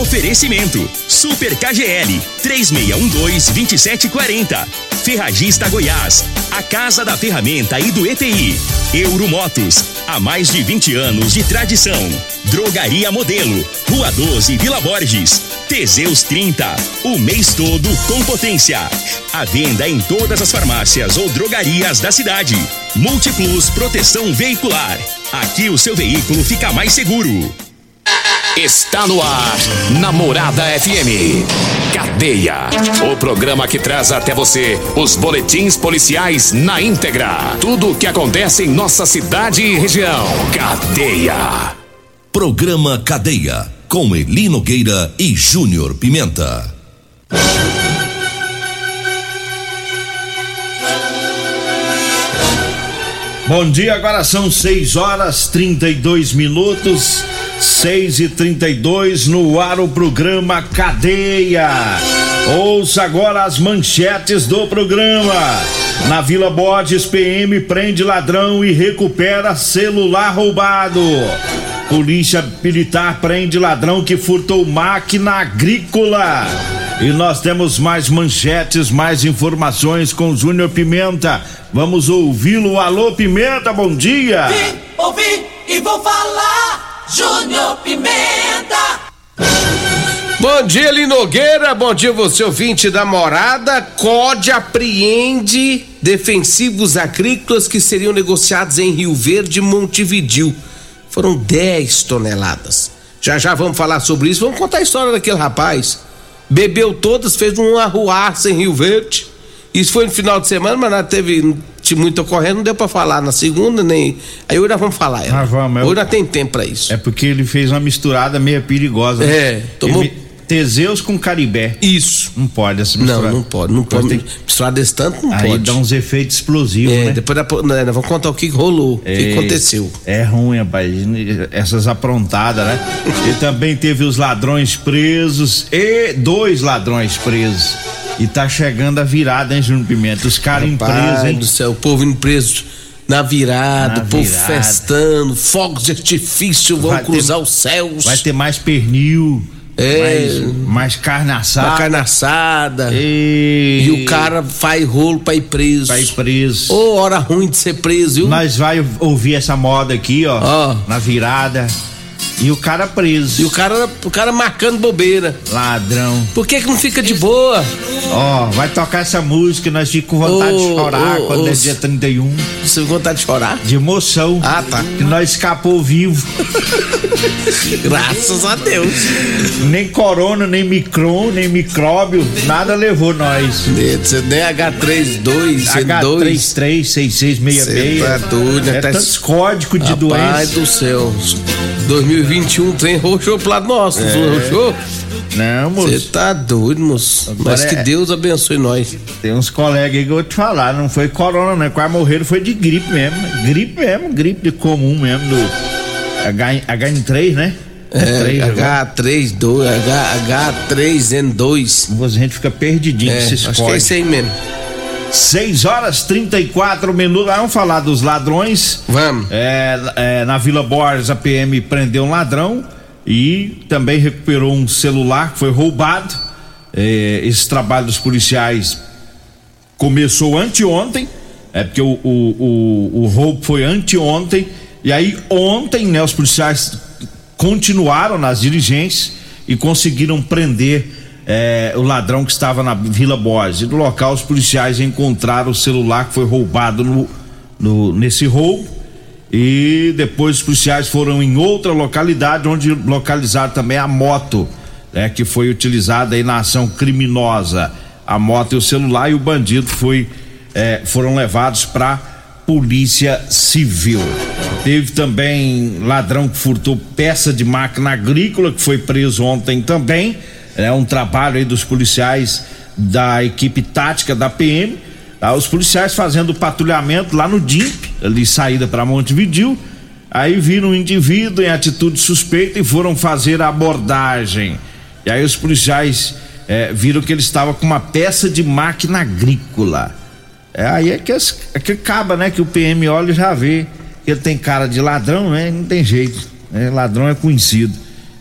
Oferecimento: Super KGL 3612-2740. Ferragista Goiás, a Casa da Ferramenta e do ETI. Euromotos, há mais de 20 anos de tradição. Drogaria Modelo, Rua 12, Vila Borges. Teseus 30, o mês todo com potência. A venda em todas as farmácias ou drogarias da cidade. Multiplus Proteção Veicular. Aqui o seu veículo fica mais seguro. Está no ar, Namorada FM. Cadeia. O programa que traz até você os boletins policiais na íntegra. Tudo o que acontece em nossa cidade e região. Cadeia. Programa Cadeia. Com Eli Nogueira e Júnior Pimenta. Bom dia, agora são 6 horas 32 minutos. 6 e 32 no ar o programa Cadeia. Ouça agora as manchetes do programa. Na Vila Borges, PM prende ladrão e recupera celular roubado. Polícia Militar prende ladrão que furtou máquina agrícola. E nós temos mais manchetes, mais informações com Júnior Pimenta. Vamos ouvi-lo. Alô, Pimenta, bom dia. Vim, ouvi e vou falar. Júnior Pimenta. Bom dia, Linogueira. Bom dia, você ouvinte da morada. COD apreende defensivos agrícolas que seriam negociados em Rio Verde e Montevidil. Foram 10 toneladas. Já já vamos falar sobre isso. Vamos contar a história daquele rapaz. Bebeu todas, fez um arruaça em Rio Verde. Isso foi no final de semana, mas não teve tinha muito ocorrendo, não deu pra falar na segunda, nem. Aí hoje nós vamos falar. Ela. Ah, vamos, hoje nós tem tempo pra isso. É porque ele fez uma misturada meio perigosa. né? É, tomou- Ele- Teseus com Caribé. Isso. Não pode essa misturada. Não, não pode. Não pode. Tem- Misturar desse tanto não Aí pode. dá uns efeitos explosivos, É, né? depois da, né, nós vamos contar o que rolou, o que É, aconteceu. É ruim, rapaz. Essas aprontadas, né? e também teve os ladrões presos e dois ladrões presos. E tá chegando a virada, hein, Júnior Pimenta? Os caras em preso, hein? do céu, o povo indo preso na virada, Na o povo virada. festando, fogos de artifício vão Vai ter- cruzar os céus. Vai ter mais pernil, É. mais, mais carne assada. carne assada. E... E o cara faz rolo pra ir preso. vai preso. Ô, hora ruim de ser preso, viu? Nós vai ouvir essa moda aqui, ó, Ó. na virada. E o cara preso. E o cara, o cara marcando bobeira. Ladrão. Por que que não fica de boa? Ó, vai tocar essa música e nós ficamos com vontade de Ô, chorar ô, quando é dia 31. Você tem vontade de chorar? De emoção. Ah, tá. Que nós escapou vivo. Graças a Deus. nem corona, nem micron, nem micróbio, nada levou nós. Você nem H32, C2. H336666. Cê tá doido? É tantos códigos de doença. do céu. 2021 tem roxou pro lado nosso, É. roxou? Não, Você moço. tá doido, moço. Agora Mas que é- Deus abençoe nós. Tem uns colegas aí que eu vou te falar, não foi corona, não. Quase morreram, foi de gripe mesmo. Gripe mesmo, gripe de comum mesmo, do H, HN3, né? É, agora. H32, H, H3N2. A gente fica perdidinho É, com esses acho que é códigos. isso aí mesmo. 6 horas 34 minutos. Vamos falar dos ladrões. Vamos. É, é, na Vila Borges, a PM prendeu um ladrão e também recuperou um celular que foi roubado. É, esse trabalho dos policiais começou anteontem, é porque o, o, o, o roubo foi anteontem. E aí, ontem, né, os policiais continuaram nas diligências e conseguiram prender é, o ladrão que estava na Vila Borges. No local, os policiais encontraram o celular que foi roubado no, no- nesse roubo. E depois os policiais foram em outra localidade, onde localizaram também a moto, né, que foi utilizada aí na ação criminosa. A moto e o celular e o bandido foi, é, foram levados para Polícia Civil. Teve também ladrão que furtou peça de máquina agrícola, que foi preso ontem também. É um trabalho aí dos policiais da equipe tática da PM. Tá? Os policiais fazendo patrulhamento lá no DIMP, ali saída para Montevidil. Aí viram um indivíduo em atitude suspeita e foram fazer a abordagem. E aí os policiais eh, viram que ele estava com uma peça de máquina agrícola. É, aí é que, é que acaba, né? Que o PM olha e já vê ele tem cara de ladrão, né? Não tem jeito. né? Ladrão é conhecido.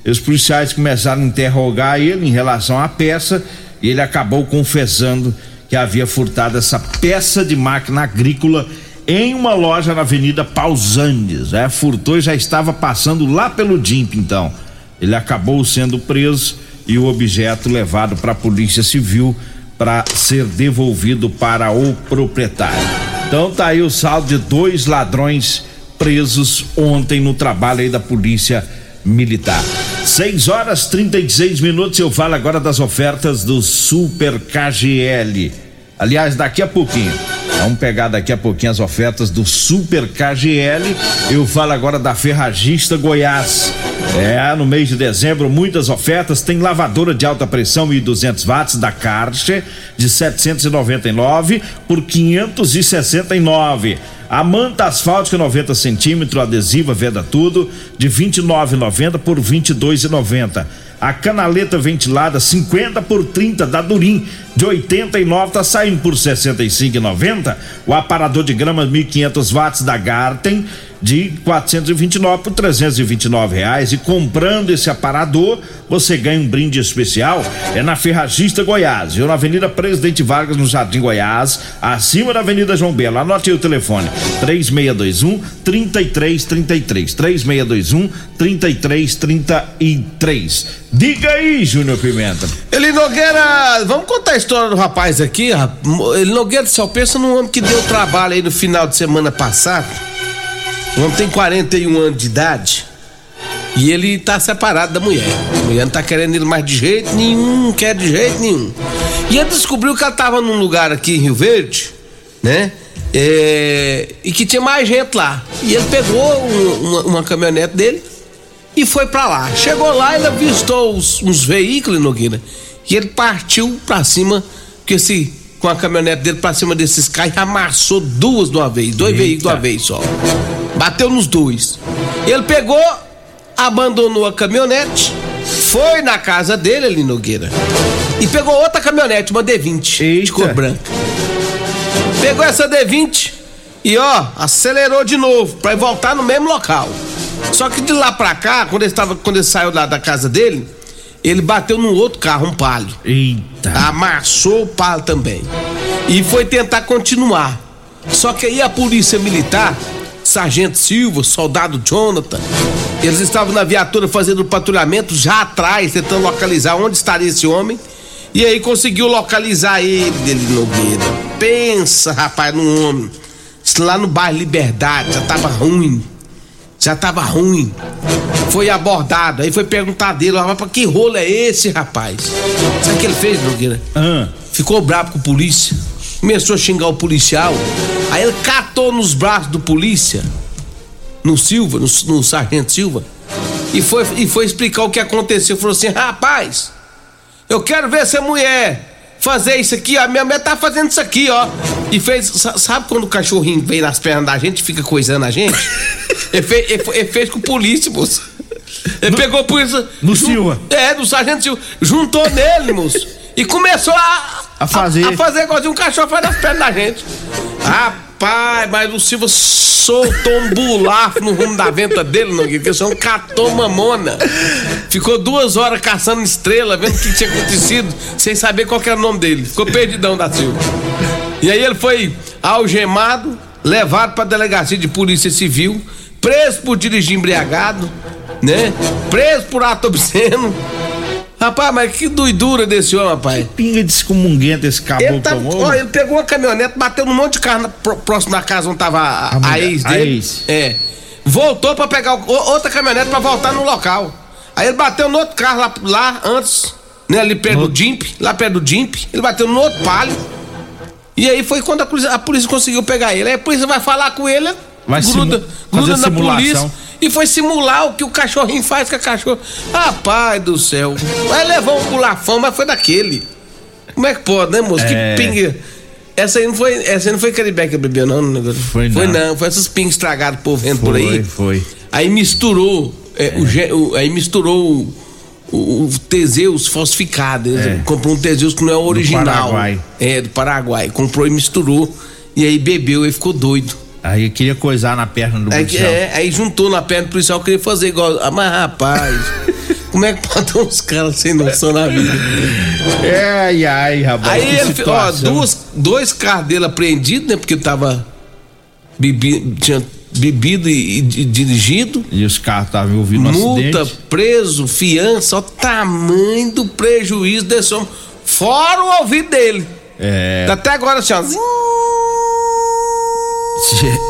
Os policiais começaram a interrogar ele em relação à peça e ele acabou confessando que havia furtado essa peça de máquina agrícola em uma loja na Avenida Pausandes. É, furtou e já estava passando lá pelo DIMP, então. Ele acabou sendo preso e o objeto levado para a Polícia Civil para ser devolvido para o proprietário. Então tá aí o saldo de dois ladrões presos ontem no trabalho aí da Polícia Militar. 6 horas 36 minutos. Eu falo agora das ofertas do Super KGL. Aliás, daqui a pouquinho. Vamos pegar daqui a pouquinho as ofertas do Super KGL. Eu falo agora da Ferragista Goiás. É, no mês de dezembro, muitas ofertas. Tem lavadora de alta pressão 1.200 watts da Karcher de 799 por 569. A manta asfáltica 90 centímetros, adesiva, veda tudo, de 29,90 por 22,90. A canaleta ventilada 50 por 30 da Durim de 89 tá saindo por 65,90. O aparador de grama 1500 watts da Garten de 429 por 329 reais. E comprando esse aparador você ganha um brinde especial. É na Ferragista Goiás ou na Avenida Presidente Vargas no Jardim Goiás acima da Avenida João Belo. Anote aí o telefone. 3621 3333 3621 3333 diga aí Júnior Pimenta. Ele Nogueira vamos contar a história do rapaz aqui ele Nogueira só pensa num homem que deu trabalho aí no final de semana passado o homem tem 41 anos de idade e ele tá separado da mulher. A mulher não tá querendo ele mais de jeito nenhum, não quer de jeito nenhum. E ele descobriu que ela tava num lugar aqui em Rio Verde, né? É, e que tinha mais gente lá. E ele pegou um, uma, uma, caminhonete dele e foi para lá. Chegou lá, ele avistou os, uns veículos, Nogueira, e ele partiu para cima, porque se com a caminhonete dele pra cima desses carros e amassou duas de uma vez, dois Eita. veículos de uma vez só. Bateu nos dois. Ele pegou, abandonou a caminhonete, foi na casa dele ali Nogueira e pegou outra caminhonete, uma D20 Eita. de cor branca. Pegou essa D20 e ó, acelerou de novo para voltar no mesmo local. Só que de lá pra cá, quando ele, tava, quando ele saiu lá da casa dele, ele bateu num outro carro, um palio. Eita. Amassou o palio também. E foi tentar continuar. Só que aí a polícia militar, Sargento Silva, soldado Jonathan, eles estavam na viatura fazendo patrulhamento já atrás, tentando localizar onde estaria esse homem. E aí conseguiu localizar ele, dele Nogueira. Pensa, rapaz, num homem. Lá no bairro Liberdade, já tava ruim já tava ruim. Foi abordado, aí foi perguntar dele, rapaz, pra que rolo é esse, rapaz? Sabe o que ele fez, Nogueira? Ah. Ficou bravo com o polícia, começou a xingar o policial, aí ele catou nos braços do polícia, no Silva, no, no sargento Silva, e foi, e foi explicar o que aconteceu. Falou assim: rapaz, eu quero ver essa mulher fazer isso aqui, ó. Minha mulher tá fazendo isso aqui, ó. E fez. Sabe quando o cachorrinho vem nas pernas da gente e fica coisando a gente? Ele fez, ele, ele fez com polícia, moço. Ele no, pegou por isso. No Silva? É, do sargento Silva. Juntou nele, moço. E começou a. A fazer. A, a fazer igual de um cachorro faz nas pernas da gente. Rapaz, mas o Silva soltou um bulafo no rumo da venta dele, não, que um catou mamona. Ficou duas horas caçando estrela, vendo o que tinha acontecido, sem saber qual era o nome dele. Ficou perdidão da Silva. E aí ele foi algemado, levado pra delegacia de polícia civil preso por dirigir embriagado, né? Preso por ato obsceno. Rapaz, mas que doidura desse homem, rapaz. Que pinga de excomunguento esse caboclo ele, tá, ó, ele pegou uma caminhonete, bateu num monte de carro na, próximo da casa onde tava a, a, a ex dele. A ex. É. Voltou pra pegar o, outra caminhonete pra voltar no local. Aí ele bateu no outro carro lá, lá antes, né? Ali perto no... do Jimp, lá perto do Jimp. Ele bateu no outro palio. E aí foi quando a polícia, a polícia conseguiu pegar ele. Aí a polícia vai falar com ele, Vai gruda, gruda na polícia e foi simular o que o cachorrinho faz com a cachorra. Rapaz do céu. Vai levar um bulafão, mas foi daquele. Como é que pode, né, moço? É... Que pinga. Essa aí não foi, essa aí não foi Caribe que bebeu, não, negócio. Foi não. Foi não, foi esses pingos estragados por vento por aí. Foi, Aí misturou, é, é. O, aí misturou o, o Teseus falsificado. É. Comprou um Teseus que não é o original. Do Paraguai. É, do Paraguai. Comprou e misturou. E aí bebeu e ficou doido. Aí queria coisar na perna do é, policial. É, aí juntou na perna do policial, queria fazer igual. Ah, mas rapaz. Como é que pode uns caras sem noção na vida? É, ai, ai, rapaz. Aí ele, ó, duas, dois carros dele apreendidos, né? Porque tava bebi, tinha bebido e, e dirigido. E os carros estavam ouvindo um multa, acidente. preso, fiança, ó, tamanho do prejuízo desse homem. Fora o ouvido dele. É. Tá até agora assim, ó.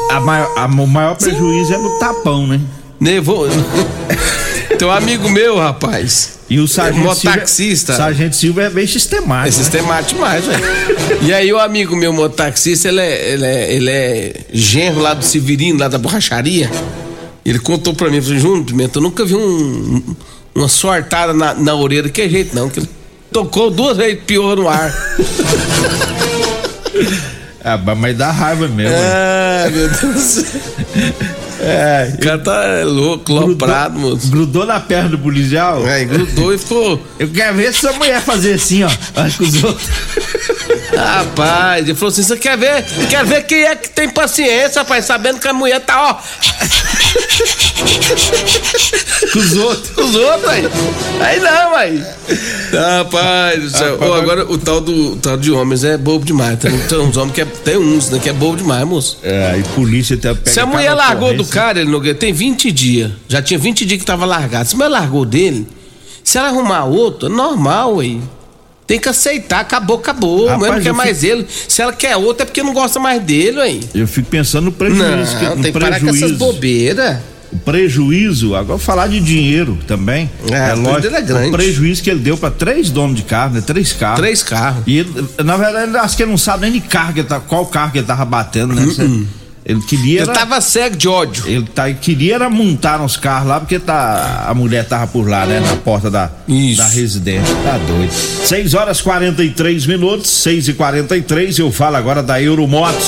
A maior- a- o maior prejuízo é no tapão, né? Nevou. Tem um amigo meu, rapaz. E o sargento Motaxista. Silva. Sargento Silva é bem sistemático. É sistemático demais, velho. E aí o amigo meu motaxista, ele é, ele é, ele é genro lá do Severino, lá da borracharia. Ele contou pra mim, falou, Júnior Pimenta, eu nunca vi um, uma sortada na, na orelha, que jeito não, que ele tocou duas vezes pior no ar. Ah, mas dá raiva mesmo. Ai, meu Deus do céu. É, O cara tá louco, loprado, moço. grudou na perna do policial. Aí grudou e ficou. Eu quero ver essa mulher fazer assim, ó. Acho que os outros. Rapaz, ele falou assim: você quer ver? Quer ver quem é que tem paciência, rapaz, sabendo que a mulher tá, ó. Com os outros. Os outros aí. Aí não, aí. Rapaz, Ô, mas- agora o tal, do, o tal de homens é bobo demais. Tem, tem uns homens que é, tem uns, né, que é bobo demais, moço. É, e polícia até pega Se a mulher largou do. Cara, ele Nogueira, tem 20 dias. Já tinha 20 dias que tava largado. Se mulher largou dele, se ela arrumar outro, é normal, aí. Tem que aceitar, acabou, acabou. Rapaz, não quer eu mais ele. Se ela quer outro, é porque não gosta mais dele, aí. Eu fico pensando no prejuízo. que, Não, no tem que parar com essas bobeiras. O prejuízo, agora falar de dinheiro também. É, o prejuízo é grande. O prejuízo que ele deu pra três donos de carro, né? Três carros. Três carros. E ele, na verdade, acho que ele não sabe nem de carro que ele tá, qual carro que ele tava batendo, né? Cê- Ele queria. Ele era- tava cego de ódio. Ele tá, queria era montar nos carros lá, porque tá, a mulher tava por lá, né? Na porta da, Isso. da residência. Tá doido. 6 horas 43 minutos, 6 e 43 Eu falo agora da Euromotos.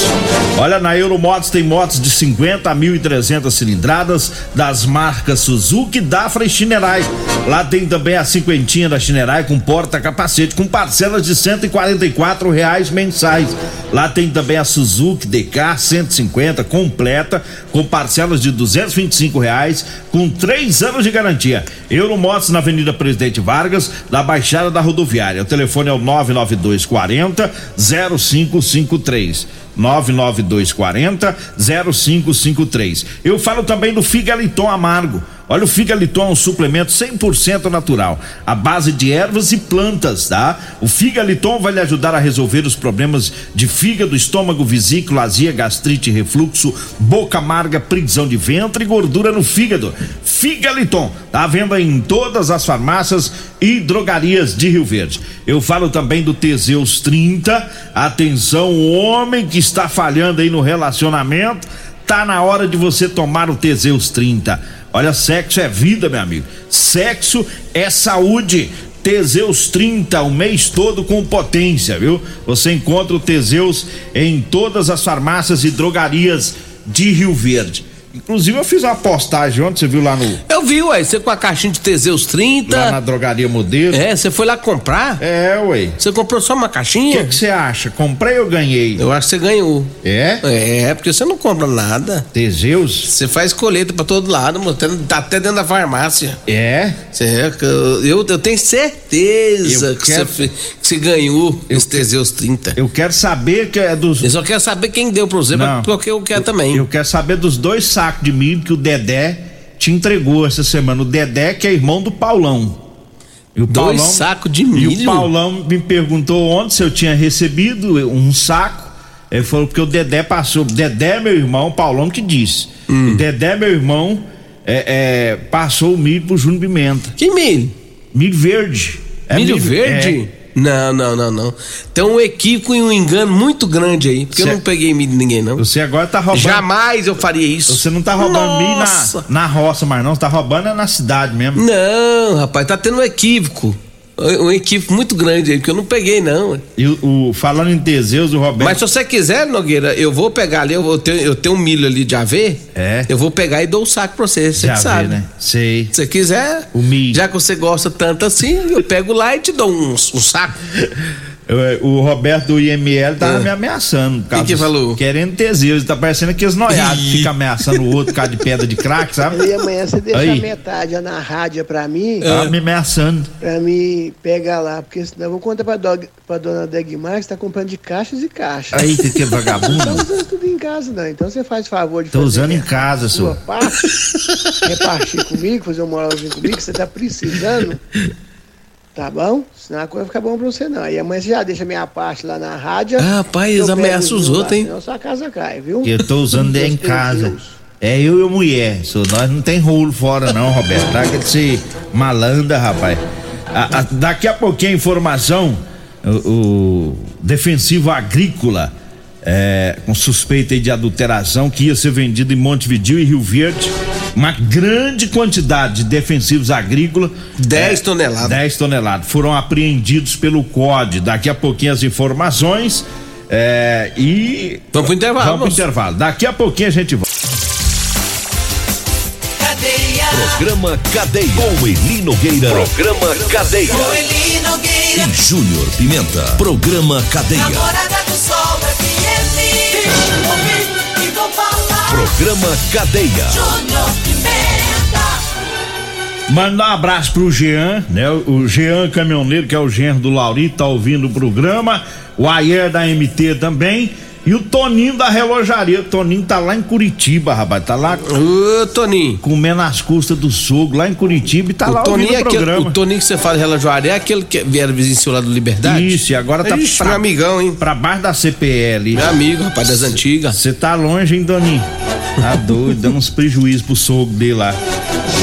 Olha, na Euromotos tem motos de 50 a 1.300 cilindradas, das marcas Suzuki, Dafra e Shinerai. Lá tem também a cinquentinha da Shinerai com porta-capacete, com parcelas de 144 reais mensais. Lá tem também a Suzuki DK 150 completa, com parcelas de 225 reais, com três anos de garantia. Euromotos na Avenida Presidente Vargas, na Baixada da Rodoviária. O telefone é o 99240 0553. 99240 0553. Eu falo também do Figaliton Amargo. Olha, o Figaliton um suplemento 100% natural, à base de ervas e plantas, tá? O Figaliton vai lhe ajudar a resolver os problemas de fígado, estômago, vesícula, azia, gastrite, refluxo, boca amarga, prisão de ventre e gordura no fígado. Figaliton, tá à venda em todas as farmácias e drogarias de Rio Verde. Eu falo também do Teseus 30. Atenção, homem que está falhando aí no relacionamento, tá na hora de você tomar o Teseus 30. Olha, sexo é vida, meu amigo. Sexo é saúde. Teseus 30, o mês todo com potência, viu? Você encontra o Teseus em todas as farmácias e drogarias de Rio Verde. Inclusive, eu fiz uma postagem ontem, você viu lá no Eu vi, ué, você com a caixinha de Teseus 30. lá na drogaria modelo. É, você foi lá comprar? É, ué. Você comprou só uma O caixinha? que que você acha? Comprei ou ganhei? Eu acho que você ganhou. É? É, porque você não compra nada. Teseus? Você faz colheita pra todo lado, mano. Tá- Tá até dentro da farmácia. É? Você, eu, eu, eu tenho certeza Eu que, quero- você, você ganhou esse Teseus 30. Eu quero saber que é dos. Eu só quero saber quem deu pra você, Não. porque eu quero também. Eu quero saber dos dois sacos de milho que o Dedé te entregou essa semana. O Dedé, que é irmão do Paulão. E o Dois sacos de E milho? o Paulão me perguntou ontem se eu tinha recebido um saco. Ele falou porque o Dedé passou. Dedé, meu irmão, o Paulão que disse. Hum. O Dedé, meu irmão, é, é, passou o milho pro Júnior Pimenta. Que milho? Milho verde. É milho, verde? é. Não, não, não, não. Tem um equívoco e um engano muito grande aí. Porque eu não peguei milho de ninguém, não. Você agora tá roubando. Jamais eu faria isso. Você não tá roubando milho na, na roça, mas não. Você tá roubando é na cidade mesmo. Não, rapaz, tá tendo um equívoco. Um equívoco muito grande aí, porque eu não peguei, não. E o, o- falando em Teseus, o Roberto. Mas se você quiser, Nogueira, eu vou pegar ali, eu, vou ter, eu tenho um milho ali de AV. É. Eu vou pegar e dou o saco pra você, você já vê, sabe. né? Sei. Se você quiser, O milho. já que você gosta tanto assim, eu pego lá e te dou um, um saco. O Roberto do IML tava é. me ameaçando. O que, falou? Querendo Teseu. Tá parecendo aqueles noiados que ficam ameaçando o outro por causa de pedra de crack, sabe? E amanhã você deixa Aí. metade na rádio pra mim. Tá me ameaçando. Pra me pegar lá, porque senão eu vou contar pra, dog, pra dona Degmar que você tá comprando de caixas e caixas. Aí, você que é vagabundo. Não tá usando tudo em casa, não. Então você faz favor de Tô usando em casa, sua parte, repartir comigo, fazer um moralzinho comigo, que você tá precisando. Tá bom? Senão a coisa fica bom pra você não. E amanhã você já deixa minha parte lá na rádio. Ah, rapaz, eles ameaçam os outros, hein? Senão sua casa cai, viu? Eu tô usando em casa. É eu e a mulher. So, nós não tem rolo fora, não, Roberto. Tá que ser malandra, rapaz. A, a, daqui a pouquinho a informação. O, o defensivo agrícola. É, com suspeita de adulteração que ia ser vendido em Montevideo e Rio Verde uma grande quantidade de defensivos agrícolas. 10 é, toneladas. 10 toneladas. Foram apreendidos pelo COD. Daqui a pouquinho as informações. É, e. Vamos pro intervalo. Vamos pro intervalo. Daqui a pouquinho a gente volta. Cadeia. Programa Cadeia. Com Elino Nogueira. Programa Cadeia. Com Elino Nogueira. E Júnior Pimenta. Programa Cadeia. Namorada Programa Cadeia. Mandar um abraço pro Jean, né? O Jean Caminhoneiro, que é o genro do Laurito, tá ouvindo o programa. O Ayer da MT também. E o Toninho da relojaria. O Toninho tá lá em Curitiba, rapaz. Tá lá. Ô, Toninho. Comendo as custas do sogro lá em Curitiba e tá o lá Toninho é o programa. Aquele, o Toninho que você fala de relojaria é aquele que vier vizinho seu lá do Liberdade? Isso, e agora tá Ixi, pra, meu amigão, hein? Pra baixo da CPL. Meu amigo, rapaz, das antigas. Você tá longe, hein, Toninho? Tá doido, dando uns prejuízos pro sogro dele lá.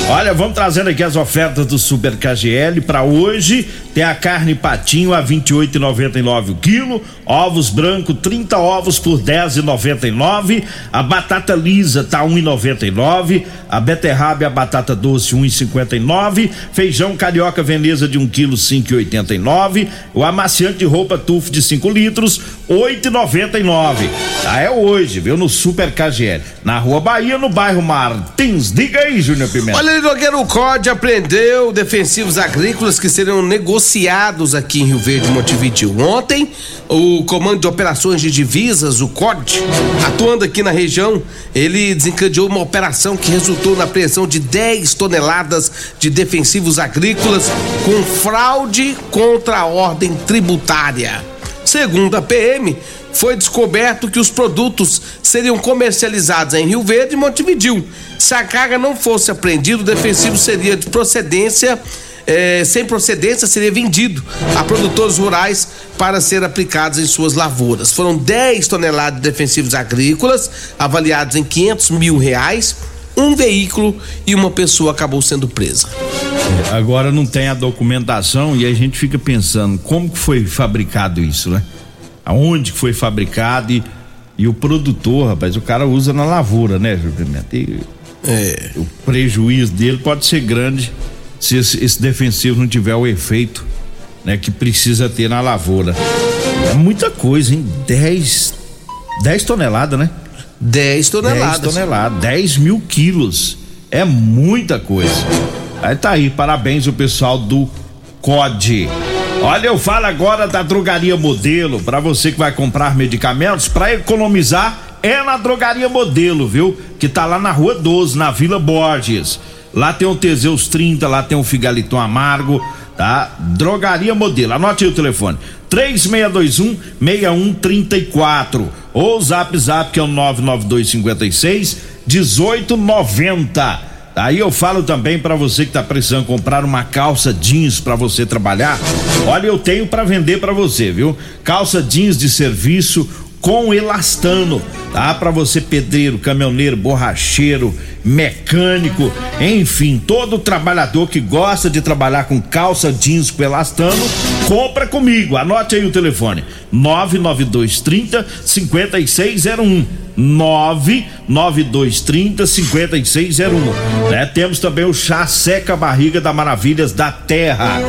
Olha, vamos trazendo aqui as ofertas do Super KGL para hoje. Tem a carne patinho a 28,99 o quilo, ovos branco 30 ovos por 10,99, a batata lisa tá 1,99, a beterraba e a batata doce 1,59, feijão carioca veneza de 1 quilo 5,89, o amaciante de roupa tufo de 5 litros 8,99. Ah, é hoje, viu? No Super KGL, na Rua Bahia, no bairro Martins. Diga aí, Júnior Pimenta. Olha, Nogueira, o COD apreendeu defensivos agrícolas que seriam negociados aqui em Rio Verde, Montevideo. Ontem, o Comando de Operações de Divisas, o COD, atuando aqui na região, ele desencadeou uma operação que resultou na apreensão de 10 toneladas de defensivos agrícolas com fraude contra a ordem tributária. Segundo a PM, foi descoberto que os produtos seriam comercializados em Rio Verde e Montevidil. Se a carga não fosse apreendida, o defensivo seria de procedência, eh, sem procedência, seria vendido a produtores rurais para ser aplicados em suas lavouras. Foram 10 toneladas de defensivos agrícolas, avaliados em 500 mil reais. Um veículo e uma pessoa acabou sendo presa. Agora não tem a documentação e a gente fica pensando como que foi fabricado isso, né? Aonde que foi fabricado e, e o produtor, rapaz, o cara usa na lavoura, né, Júlio? E é. o prejuízo dele pode ser grande se esse, esse, defensivo não tiver o efeito, né, que precisa ter na lavoura. É muita coisa, hein? 10 10 toneladas, né? 10 toneladas. 10 toneladas, 10 mil quilos. É muita coisa. Aí tá aí, parabéns o pessoal do COD. Olha, eu falo agora da drogaria modelo, para você que vai comprar medicamentos, para economizar é na drogaria modelo, viu? Que tá lá na rua 12, na Vila Borges. Lá tem o Teseus 30, lá tem o Figaliton Amargo, tá? Drogaria modelo. Anote aí o telefone: 3621 6134 ou o Zap Zap que é o 99256 1890. Aí eu falo também para você que tá precisando comprar uma calça jeans para você trabalhar. Olha, eu tenho para vender para você, viu? Calça jeans de serviço com elastano, tá? Para você pedreiro, caminhoneiro, borracheiro, mecânico, enfim, todo trabalhador que gosta de trabalhar com calça jeans com elastano, compra comigo. Anote aí o telefone: 99230 5601. 99230 5601. Né? Temos também o chá seca barriga da Maravilhas da Terra.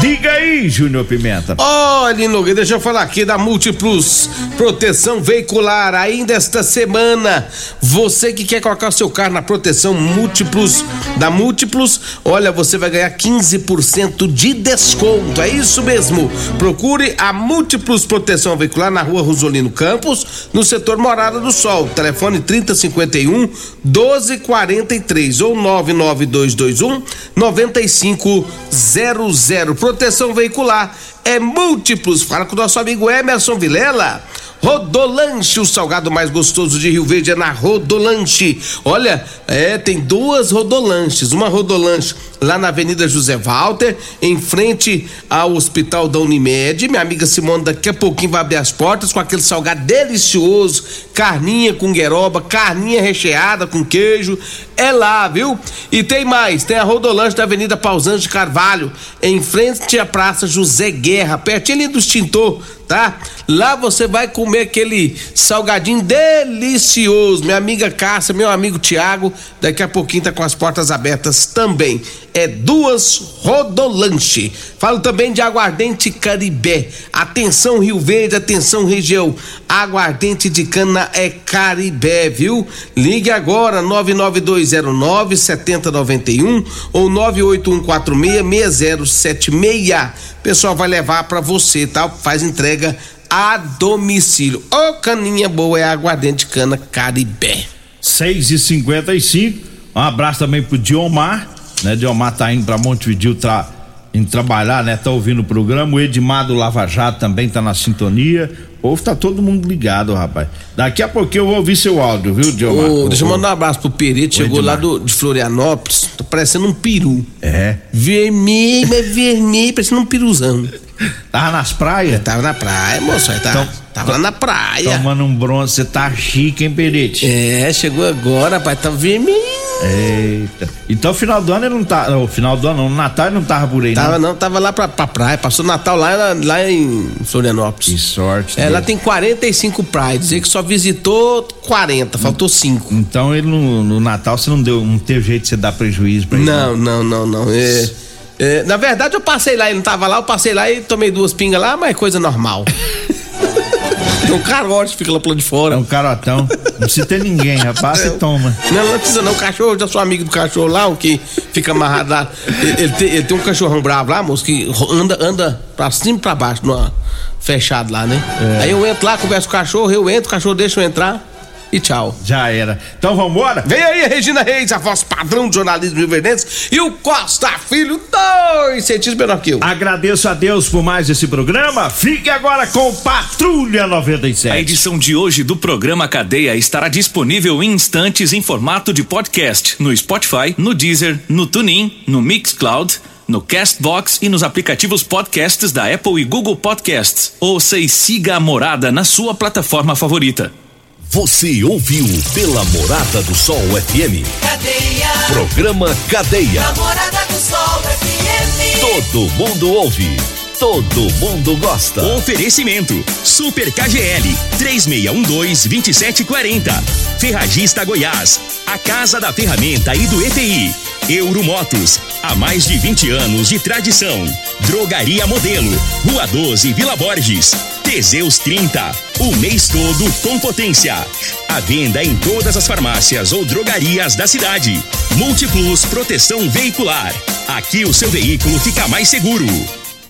Diga aí, Júnior Pimenta. Olha, Nogueira, deixa eu falar aqui da Múltiplos Proteção Veicular. Ainda esta semana, você que quer colocar o seu carro na proteção proteção múltiplos da Múltiplos, olha, você vai ganhar 15% de desconto. É isso mesmo. Procure a Múltiplos Proteção Veicular na rua Rosolino Campos, no setor Morada do Sol. Telefone 3051 1243 ou 99221 9500. Proteção veicular é múltiplos. Fala com o nosso amigo Emerson Vilela. Rodolanche, o salgado mais gostoso de Rio Verde é na Rodolanche. Olha, é, tem duas rodolanches. Uma rodolanche lá na Avenida José Walter, em frente ao Hospital da Unimed. Minha amiga Simone daqui a pouquinho vai abrir as portas com aquele salgado delicioso, carninha com gueroba, carninha recheada com queijo. É lá, viu? E tem mais, tem a rodolanche da Avenida Pausante de Carvalho, em frente à Praça José Guerra, pertinho ali do extintor, tá? Lá você vai comer aquele salgadinho delicioso. Minha amiga Cássia, meu amigo Tiago, daqui a pouquinho tá com as portas abertas também é duas Rodolanche. Falo também de aguardente Caribé. Atenção Rio Verde, atenção região. Aguardente de cana é Caribé, viu? Ligue agora 99209 7091 ou 98146 6076. Pessoal vai levar para você, tá? Faz entrega a domicílio. Ô oh, caninha boa é aguardente cana Caribé. 6 e 55 Um abraço também pro Diomar né? Diomar tá indo pra Montevidil tra, indo trabalhar, né? Tá ouvindo o programa. O Edmar do Lava Jato também tá na sintonia. O povo tá todo mundo ligado, rapaz. Daqui a pouquinho eu vou ouvir seu áudio, viu, Diomar? Ô, deixa eu mandar um abraço pro Perito, chegou Edmar. lá do, de Florianópolis, tá parecendo um peru. É. Vermelho, mas vermelho, parecendo um peruzão. Tava nas praias? Tava na praia, moço. Tava, então, tava lá na praia. Tomando um bronze, você tá chique, hein, Perite? É, chegou agora, rapaz, tá vermelho. Eita. Então, final do ano ele não tá. O final do ano, não, no Natal ele não tava por aí, Tava não, tava lá pra, pra praia. Passou Natal lá, lá em Florianópolis. Que sorte. É, lá tem 45 praias. Dizer que só visitou 40, faltou 5. Então ele no, no, Natal você não deu, não teve jeito de você dar prejuízo pra ele? Não, não, não, não. É, é, na verdade, eu passei lá, ele não tava lá, eu passei lá e tomei duas pingas lá, mas coisa normal. Tem um carote fica lá pro lado de fora. É um carotão. Não precisa ter ninguém, rapaz, você toma. Não, não precisa não. O cachorro, já sou amigo do cachorro lá, o que fica amarrado lá. Ele, ele, tem, ele tem, um cachorrão bravo lá, moço, que anda, anda pra cima e pra baixo, numa, fechado lá, né? É. Aí eu entro lá, converso com o cachorro, eu entro, o cachorro deixa eu entrar e tchau. Já era. Então vambora? Vem aí, Regina Reis, a voz padrão do jornalismo rioverdense e o Costa Filho, dois centímetros menor que eu. Agradeço a Deus por mais esse programa. Fique agora com Patrulha 97. A edição de hoje do programa Cadeia estará disponível em instantes em formato de podcast no Spotify, no Deezer, no TuneIn, no Mixcloud no Castbox e nos aplicativos podcasts da Apple e Google Podcasts. Ouça e siga a morada na sua plataforma favorita. Você ouviu pela Morada do Sol FM. Cadeia. Programa Cadeia. Morada do Sol FM. Todo mundo ouve. Todo mundo gosta. Oferecimento: Super KGL 3612-2740. Ferragista Goiás. A Casa da Ferramenta e do ETI. Euromotos. Há mais de 20 anos de tradição. Drogaria Modelo. Rua 12, Vila Borges. Teseus 30. O mês todo com potência. A venda em todas as farmácias ou drogarias da cidade. Multiplus Proteção Veicular. Aqui o seu veículo fica mais seguro.